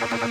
Wow.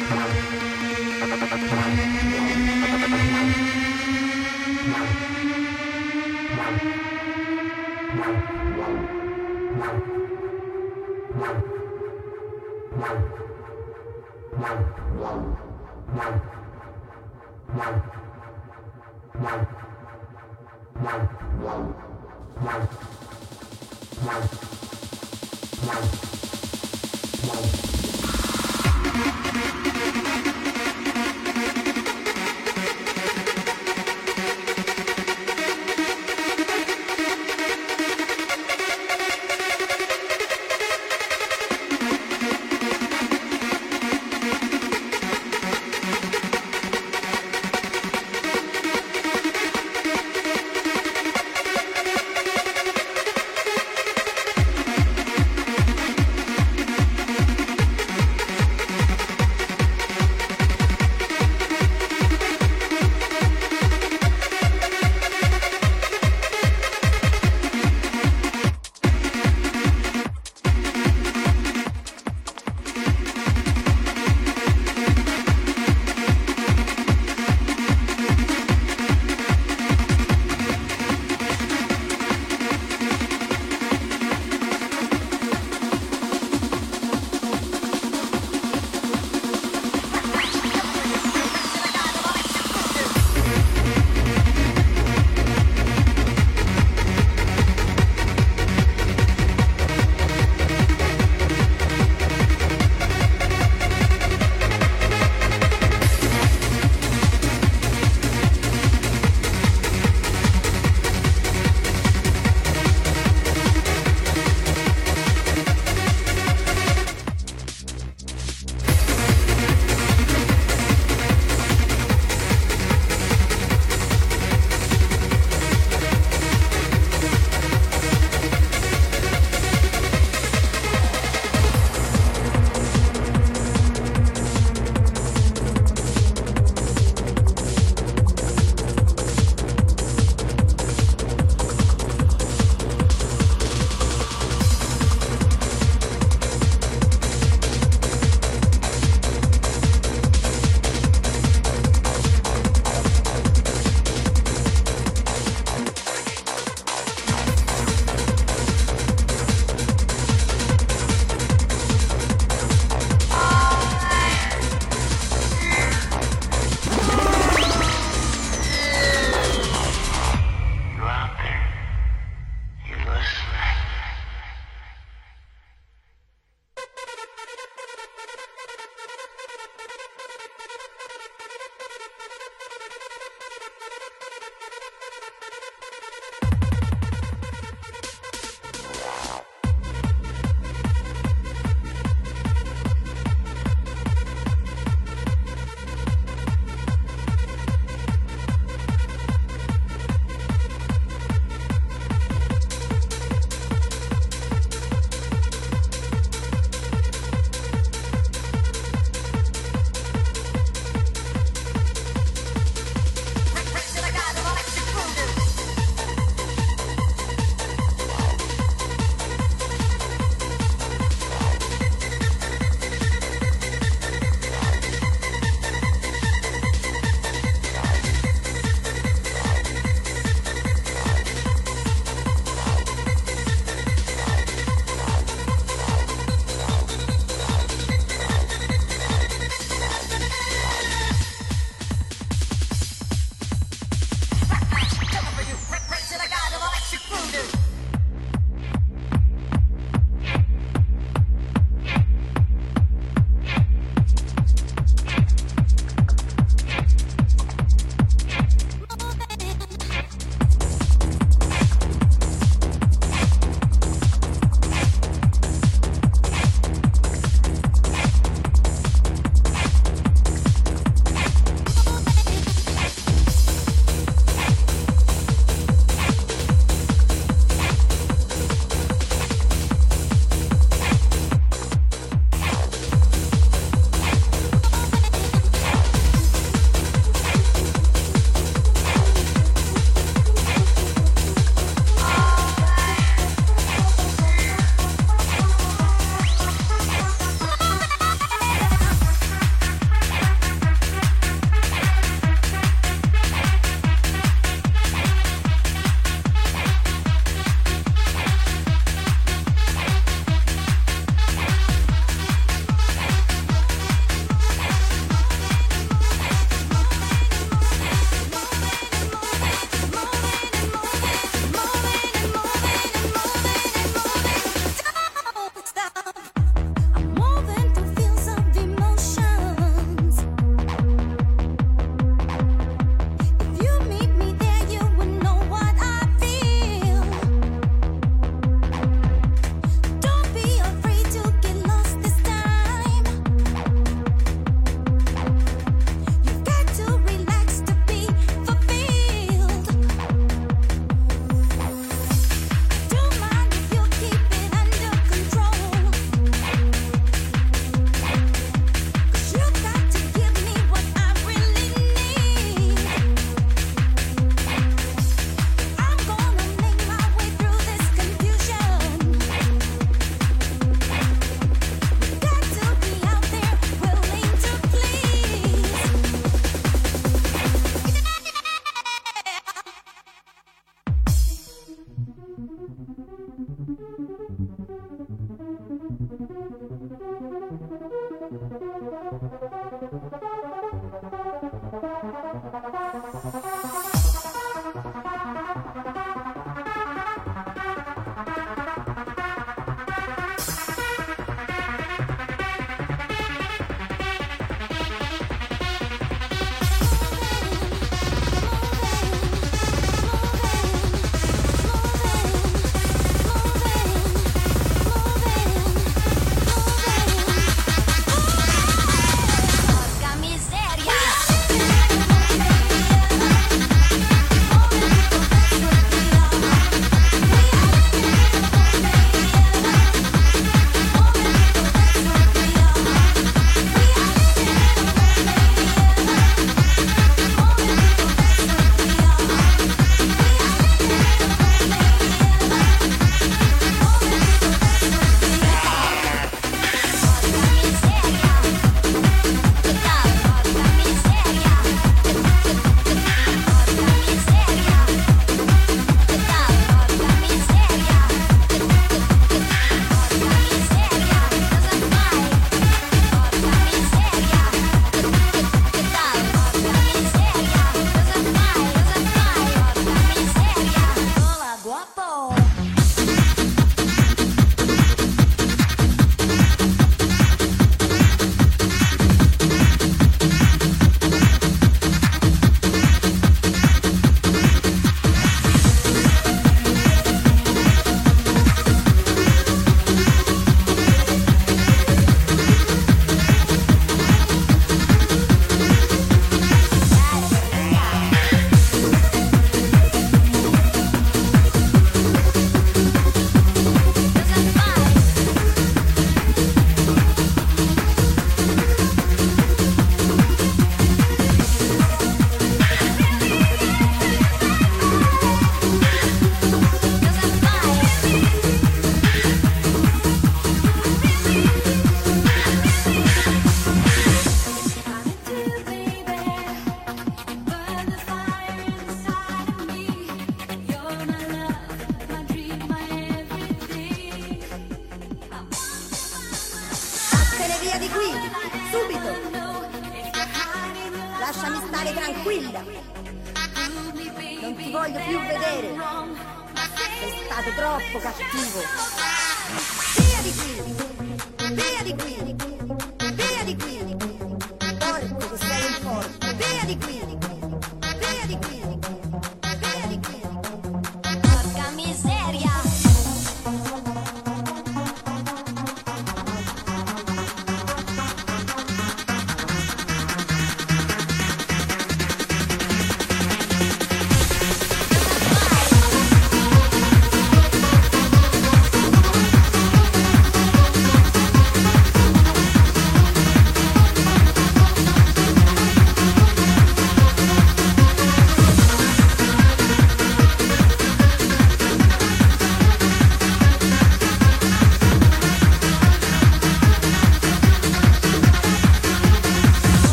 Qui,